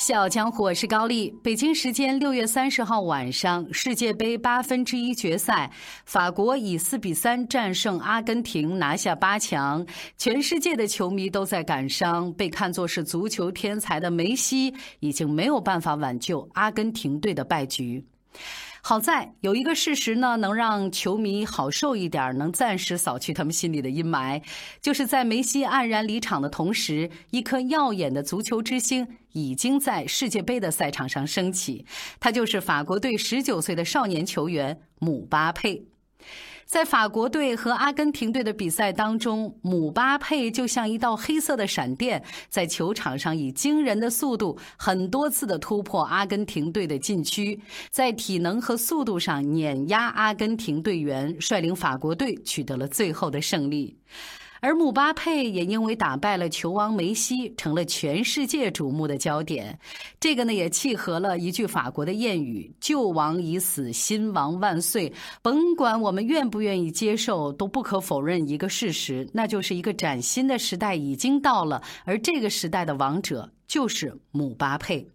笑傲江湖，我是高丽。北京时间六月三十号晚上，世界杯八分之一决赛，法国以四比三战胜阿根廷，拿下八强。全世界的球迷都在感伤，被看作是足球天才的梅西，已经没有办法挽救阿根廷队的败局。好在有一个事实呢，能让球迷好受一点，能暂时扫去他们心里的阴霾，就是在梅西黯然离场的同时，一颗耀眼的足球之星已经在世界杯的赛场上升起，他就是法国队十九岁的少年球员姆巴佩。在法国队和阿根廷队的比赛当中，姆巴佩就像一道黑色的闪电，在球场上以惊人的速度，很多次的突破阿根廷队的禁区，在体能和速度上碾压阿根廷队员，率领法国队取得了最后的胜利。而姆巴佩也因为打败了球王梅西，成了全世界瞩目的焦点。这个呢，也契合了一句法国的谚语：“旧王已死，新王万岁。”甭管我们愿不愿意接受，都不可否认一个事实，那就是一个崭新的时代已经到了，而这个时代的王者就是姆巴佩。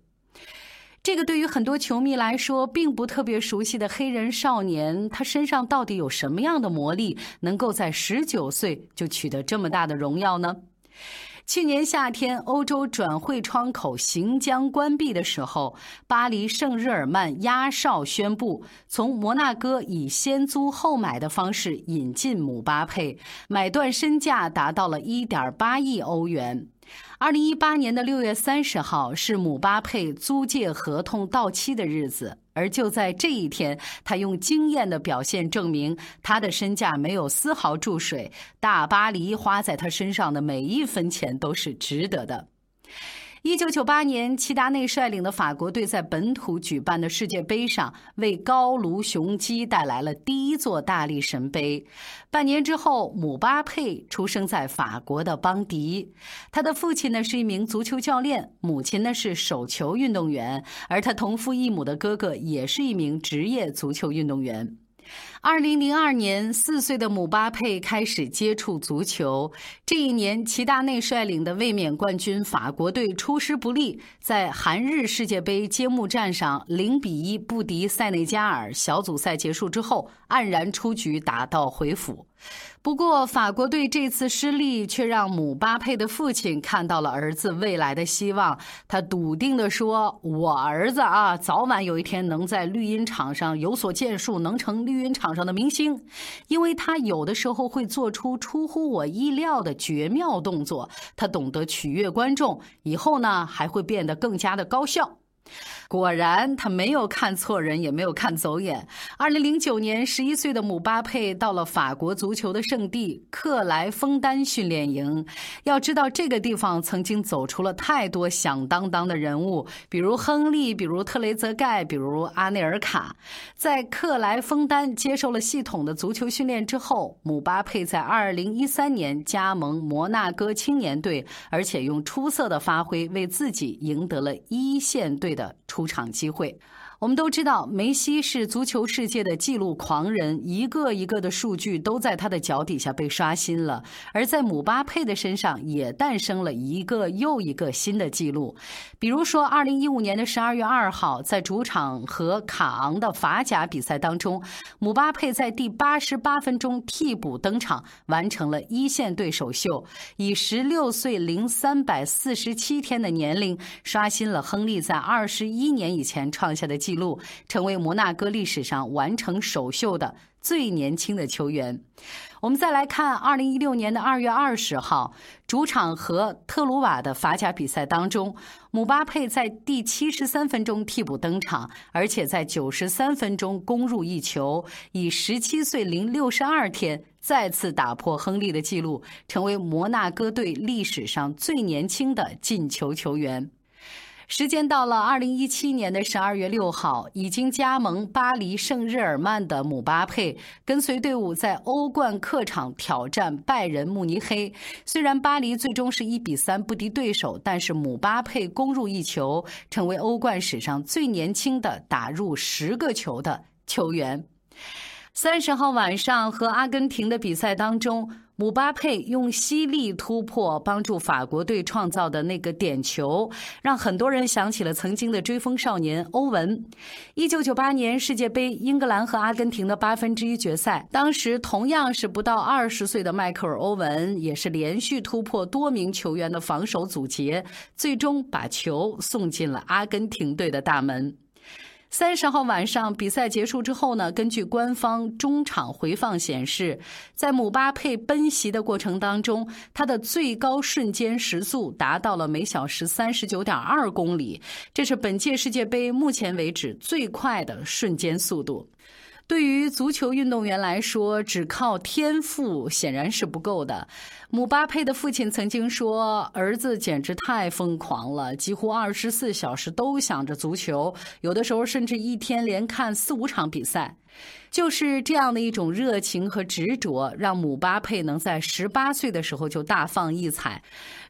这个对于很多球迷来说并不特别熟悉的黑人少年，他身上到底有什么样的魔力，能够在十九岁就取得这么大的荣耀呢？去年夏天，欧洲转会窗口行将关闭的时候，巴黎圣日耳曼压哨宣布，从摩纳哥以先租后买的方式引进姆巴佩，买断身价达到了1.8亿欧元。二零一八年的六月三十号是姆巴佩租借合同到期的日子，而就在这一天，他用惊艳的表现证明他的身价没有丝毫注水，大巴黎花在他身上的每一分钱都是值得的。一九九八年，齐达内率领的法国队在本土举办的世界杯上，为高卢雄鸡带来了第一座大力神杯。半年之后，姆巴佩出生在法国的邦迪，他的父亲呢是一名足球教练，母亲呢是手球运动员，而他同父异母的哥哥也是一名职业足球运动员。二零零二年，四岁的姆巴佩开始接触足球。这一年，齐达内率领的卫冕冠军法国队出师不利，在韩日世界杯揭幕战上零比一不敌塞内加尔。小组赛结束之后，黯然出局，打道回府。不过，法国队这次失利却让姆巴佩的父亲看到了儿子未来的希望。他笃定地说：“我儿子啊，早晚有一天能在绿茵场上有所建树，能成绿茵场上的明星。因为他有的时候会做出出乎我意料的绝妙动作，他懂得取悦观众，以后呢还会变得更加的高效。”果然，他没有看错人，也没有看走眼。二零零九年，十一岁的姆巴佩到了法国足球的圣地克莱枫丹训练营。要知道，这个地方曾经走出了太多响当当的人物，比如亨利，比如特雷泽盖，比如阿内尔卡。在克莱枫丹接受了系统的足球训练之后，姆巴佩在二零一三年加盟摩纳哥青年队，而且用出色的发挥为自己赢得了一线队的出场机会。我们都知道，梅西是足球世界的记录狂人，一个一个的数据都在他的脚底下被刷新了。而在姆巴佩的身上，也诞生了一个又一个新的记录。比如说，二零一五年的十二月二号，在主场和卡昂的法甲比赛当中，姆巴佩在第八十八分钟替补登场，完成了一线队首秀，以十六岁零三百四十七天的年龄，刷新了亨利在二十一年以前创下的记录。纪录，成为摩纳哥历史上完成首秀的最年轻的球员。我们再来看，二零一六年的二月二十号，主场和特鲁瓦的法甲比赛当中，姆巴佩在第七十三分钟替补登场，而且在九十三分钟攻入一球，以十七岁零六十二天再次打破亨利的纪录，成为摩纳哥队历史上最年轻的进球球员。时间到了二零一七年的十二月六号，已经加盟巴黎圣日耳曼的姆巴佩，跟随队伍在欧冠客场挑战拜仁慕尼黑。虽然巴黎最终是一比三不敌对手，但是姆巴佩攻入一球，成为欧冠史上最年轻的打入十个球的球员。三十号晚上和阿根廷的比赛当中，姆巴佩用犀利突破帮助法国队创造的那个点球，让很多人想起了曾经的追风少年欧文。一九九八年世界杯，英格兰和阿根廷的八分之一决赛，当时同样是不到二十岁的迈克尔·欧文，也是连续突破多名球员的防守阻截，最终把球送进了阿根廷队的大门。三十号晚上比赛结束之后呢，根据官方中场回放显示，在姆巴佩奔袭的过程当中，他的最高瞬间时速达到了每小时三十九点二公里，这是本届世界杯目前为止最快的瞬间速度。对于足球运动员来说，只靠天赋显然是不够的。姆巴佩的父亲曾经说：“儿子简直太疯狂了，几乎二十四小时都想着足球，有的时候甚至一天连看四五场比赛。”就是这样的一种热情和执着，让姆巴佩能在十八岁的时候就大放异彩，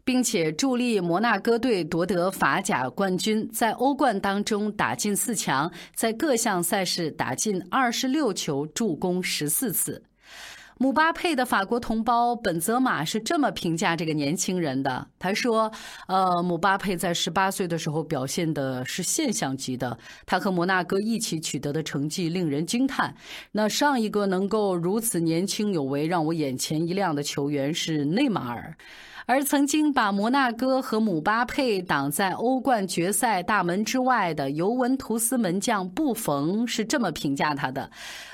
并且助力摩纳哥队夺得法甲冠军，在欧冠当中打进四强，在各项赛事打进二十六球，助攻十四次。姆巴佩的法国同胞本泽马是这么评价这个年轻人的：“他说，呃，姆巴佩在十八岁的时候表现的是现象级的，他和摩纳哥一起取得的成绩令人惊叹。那上一个能够如此年轻有为、让我眼前一亮的球员是内马尔。”而曾经把摩纳哥和姆巴佩挡在欧冠决赛大门之外的尤文图斯门将布冯是这么评价他的：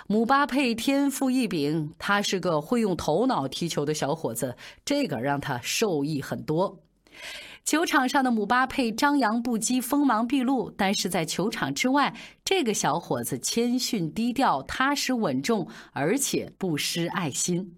姆巴佩天赋异禀，他是个会用头脑踢球的小伙子，这个让他受益很多。球场上的姆巴佩张扬不羁、锋芒毕露，但是在球场之外，这个小伙子谦逊低调、踏实稳重，而且不失爱心。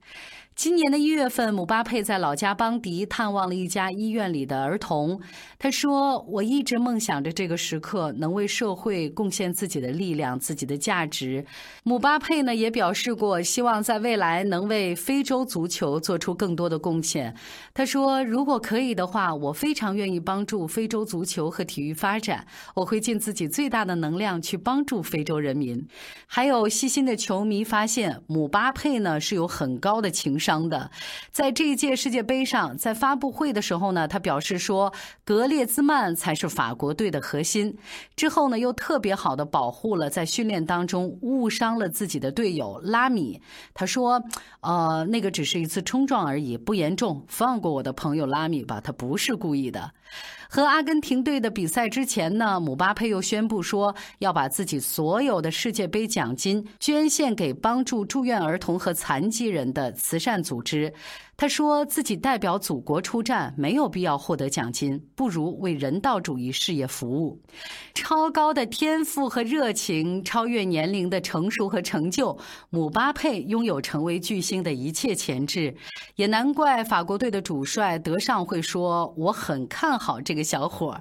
今年的一月份，姆巴佩在老家邦迪探望了一家医院里的儿童。他说：“我一直梦想着这个时刻能为社会贡献自己的力量、自己的价值。”姆巴佩呢也表示过，希望在未来能为非洲足球做出更多的贡献。他说：“如果可以的话，我非常愿意帮助非洲足球和体育发展。我会尽自己最大的能量去帮助非洲人民。”还有细心的球迷发现，姆巴佩呢是有很高的情。伤的，在这一届世界杯上，在发布会的时候呢，他表示说，格列兹曼才是法国队的核心。之后呢，又特别好的保护了在训练当中误伤了自己的队友拉米。他说，呃，那个只是一次冲撞而已，不严重，放过我的朋友拉米吧，他不是故意的。和阿根廷队的比赛之前呢，姆巴佩又宣布说要把自己所有的世界杯奖金捐献给帮助住院儿童和残疾人的慈善组织。他说自己代表祖国出战，没有必要获得奖金，不如为人道主义事业服务。超高的天赋和热情，超越年龄的成熟和成就，姆巴佩拥有成为巨星的一切潜质。也难怪法国队的主帅德尚会说：“我很看好这个小伙。”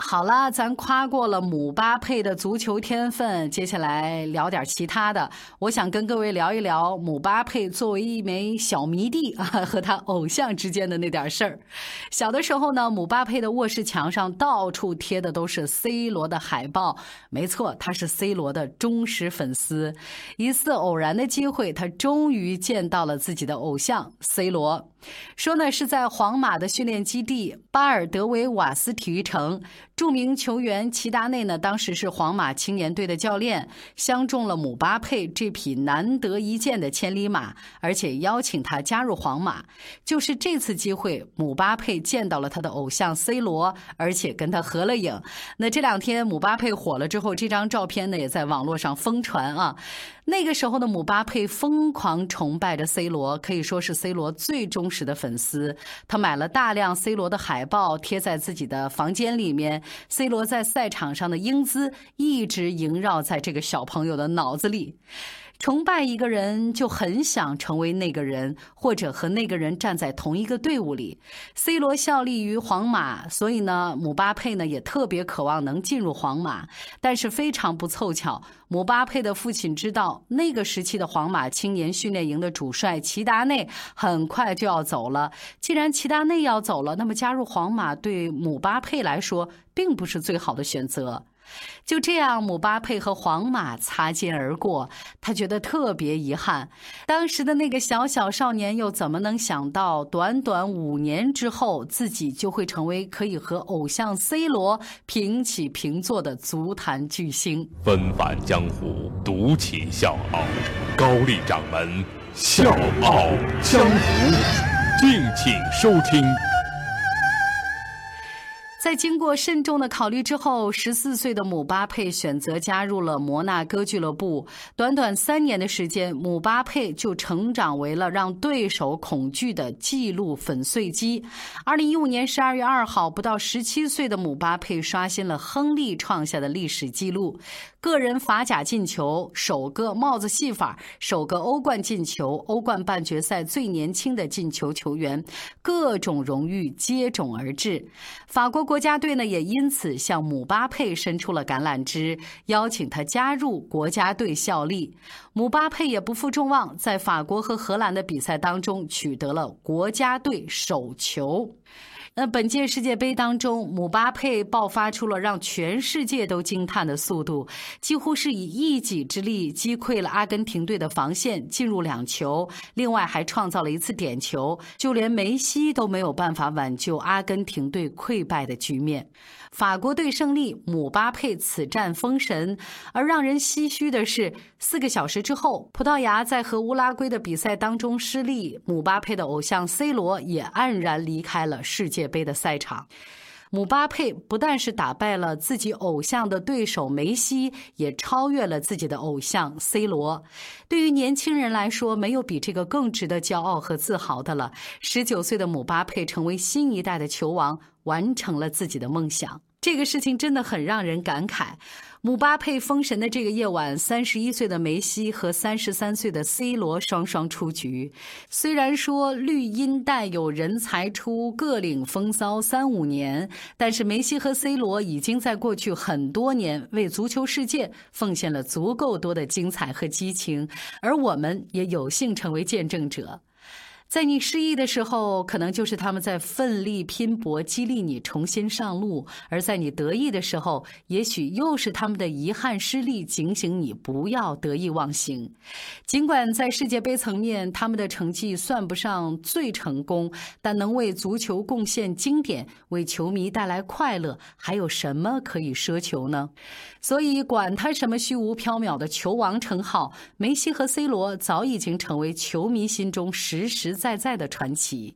好了，咱夸过了姆巴佩的足球天分，接下来聊点其他的。我想跟各位聊一聊姆巴佩作为一枚小迷弟啊，和他偶像之间的那点事儿。小的时候呢，姆巴佩的卧室墙上到处贴的都是 C 罗的海报。没错，他是 C 罗的忠实粉丝。一次偶然的机会，他终于见到了自己的偶像 C 罗。说呢是在皇马的训练基地巴尔德维瓦斯体育城，著名球员齐达内呢当时是皇马青年队的教练，相中了姆巴佩这匹难得一见的千里马，而且邀请他加入皇马。就是这次机会，姆巴佩见到了他的偶像 C 罗，而且跟他合了影。那这两天姆巴佩火了之后，这张照片呢也在网络上疯传啊。那个时候的姆巴佩疯狂崇拜着 C 罗，可以说是 C 罗最忠实的粉丝。他买了大量 C 罗的海报贴在自己的房间里面，C 罗在赛场上的英姿一直萦绕在这个小朋友的脑子里。崇拜一个人，就很想成为那个人，或者和那个人站在同一个队伍里。C 罗效力于皇马，所以呢，姆巴佩呢也特别渴望能进入皇马。但是非常不凑巧，姆巴佩的父亲知道那个时期的皇马青年训练营的主帅齐达内很快就要走了。既然齐达内要走了，那么加入皇马对姆巴佩来说并不是最好的选择。就这样，姆巴佩和皇马擦肩而过，他觉得特别遗憾。当时的那个小小少年，又怎么能想到，短短五年之后，自己就会成为可以和偶像 C 罗平起平坐的足坛巨星？纷返江湖，独起笑傲，高丽掌门笑傲江湖，敬请收听。在经过慎重的考虑之后，十四岁的姆巴佩选择加入了摩纳哥俱乐部。短短三年的时间，姆巴佩就成长为了让对手恐惧的纪录粉碎机。二零一五年十二月二号，不到十七岁的姆巴佩刷新了亨利创下的历史纪录：个人法甲进球、首个帽子戏法、首个欧冠进球、欧冠半决赛最年轻的进球球员，各种荣誉接踵而至。法国。国国家队呢也因此向姆巴佩伸出了橄榄枝，邀请他加入国家队效力。姆巴佩也不负众望，在法国和荷兰的比赛当中取得了国家队首球。那本届世界杯当中，姆巴佩爆发出了让全世界都惊叹的速度，几乎是以一己之力击溃了阿根廷队的防线，进入两球，另外还创造了一次点球，就连梅西都没有办法挽救阿根廷队溃败的局面。法国队胜利，姆巴佩此战封神。而让人唏嘘的是，四个小时之后，葡萄牙在和乌拉圭的比赛当中失利，姆巴佩的偶像 C 罗也黯然离开了世界杯的赛场。姆巴佩不但是打败了自己偶像的对手梅西，也超越了自己的偶像 C 罗。对于年轻人来说，没有比这个更值得骄傲和自豪的了。十九岁的姆巴佩成为新一代的球王。完成了自己的梦想，这个事情真的很让人感慨。姆巴佩封神的这个夜晚，三十一岁的梅西和三十三岁的 C 罗双双出局。虽然说绿茵带有人才出，各领风骚三五年，但是梅西和 C 罗已经在过去很多年为足球世界奉献了足够多的精彩和激情，而我们也有幸成为见证者。在你失意的时候，可能就是他们在奋力拼搏，激励你重新上路；而在你得意的时候，也许又是他们的遗憾失利，警醒你不要得意忘形。尽管在世界杯层面，他们的成绩算不上最成功，但能为足球贡献经典，为球迷带来快乐，还有什么可以奢求呢？所以，管他什么虚无缥缈的球王称号，梅西和 C 罗早已经成为球迷心中实实在在的传奇。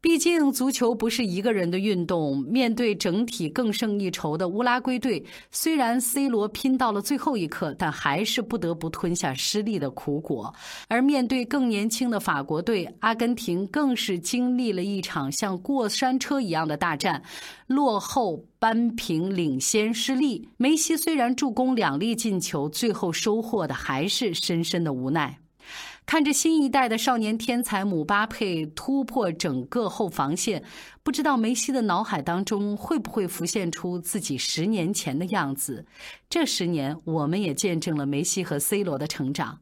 毕竟，足球不是一个人的运动。面对整体更胜一筹的乌拉圭队，虽然 C 罗拼到了最后一刻，但还是不得不吞下失利的苦果。而面对更年轻的法国队，阿根廷更是经历了一场像过山车一样的大战，落后扳平，领先失利。梅西虽然助攻两粒进球，最后收获的还是深深的无奈。看着新一代的少年天才姆巴佩突破整个后防线，不知道梅西的脑海当中会不会浮现出自己十年前的样子？这十年，我们也见证了梅西和 C 罗的成长。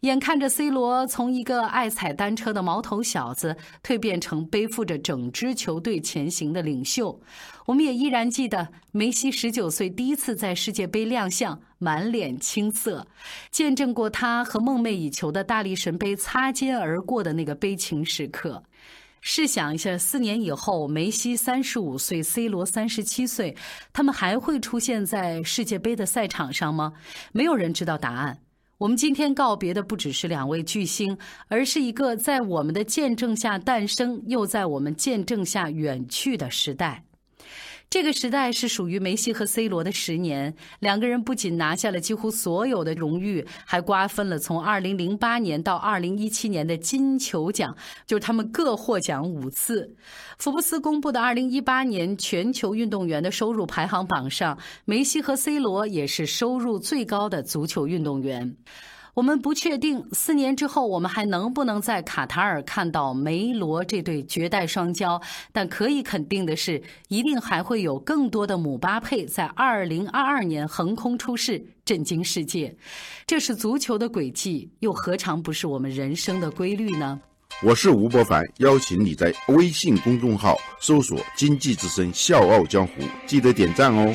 眼看着 C 罗从一个爱踩单车的毛头小子蜕变成背负着整支球队前行的领袖，我们也依然记得梅西十九岁第一次在世界杯亮相，满脸青涩，见证过他和梦寐以求的大力神杯擦肩而过的那个悲情时刻。试想一下，四年以后，梅西三十五岁，C 罗三十七岁，他们还会出现在世界杯的赛场上吗？没有人知道答案。我们今天告别的不只是两位巨星，而是一个在我们的见证下诞生，又在我们见证下远去的时代。这个时代是属于梅西和 C 罗的十年，两个人不仅拿下了几乎所有的荣誉，还瓜分了从2008年到2017年的金球奖，就是他们各获奖五次。福布斯公布的2018年全球运动员的收入排行榜上，梅西和 C 罗也是收入最高的足球运动员。我们不确定四年之后我们还能不能在卡塔尔看到梅罗这对绝代双骄，但可以肯定的是，一定还会有更多的姆巴佩在二零二二年横空出世，震惊世界。这是足球的轨迹，又何尝不是我们人生的规律呢？我是吴伯凡，邀请你在微信公众号搜索“经济之声笑傲江湖”，记得点赞哦。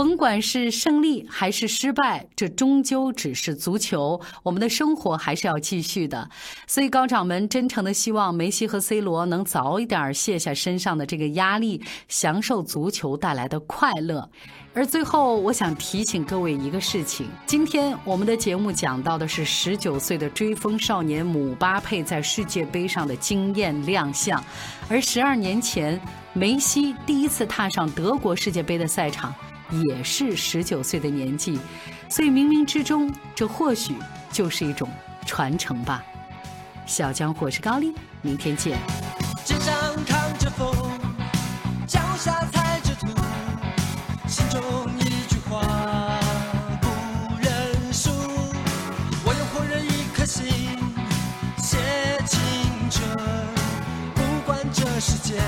甭管是胜利还是失败，这终究只是足球。我们的生活还是要继续的。所以高掌门真诚的希望梅西和 C 罗能早一点卸下身上的这个压力，享受足球带来的快乐。而最后，我想提醒各位一个事情：今天我们的节目讲到的是十九岁的追风少年姆巴佩在世界杯上的惊艳亮相，而十二年前梅西第一次踏上德国世界杯的赛场。也是十九岁的年纪，所以冥冥之中，这或许就是一种传承吧。小江火是高丽，明天见。肩上扛着风，脚下踩着土，心中一句话不认输。我用火热一颗心写青春，不管这世界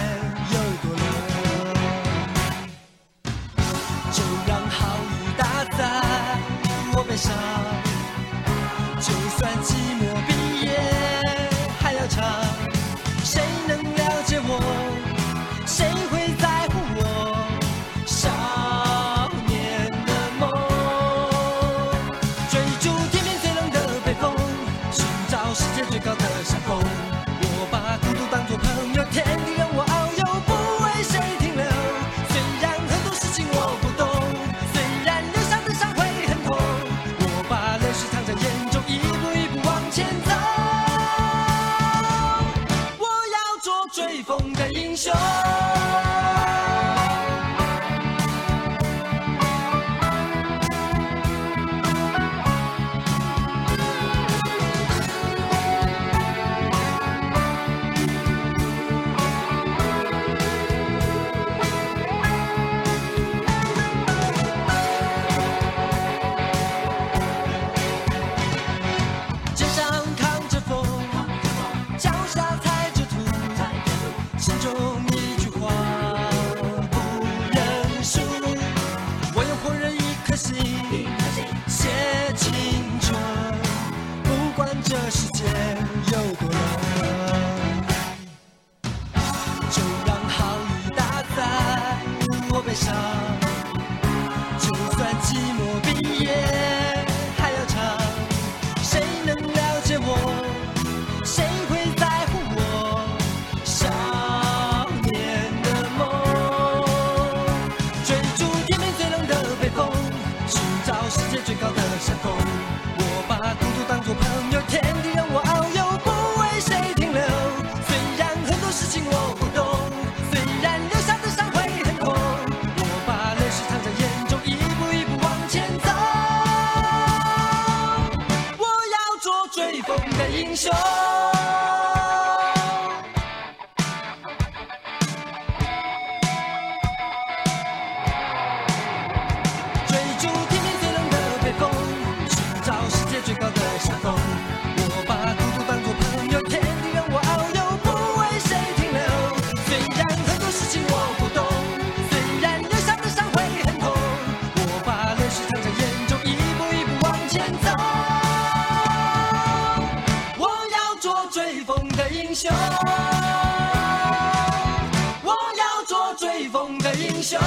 这多英雄我要做追风的英雄。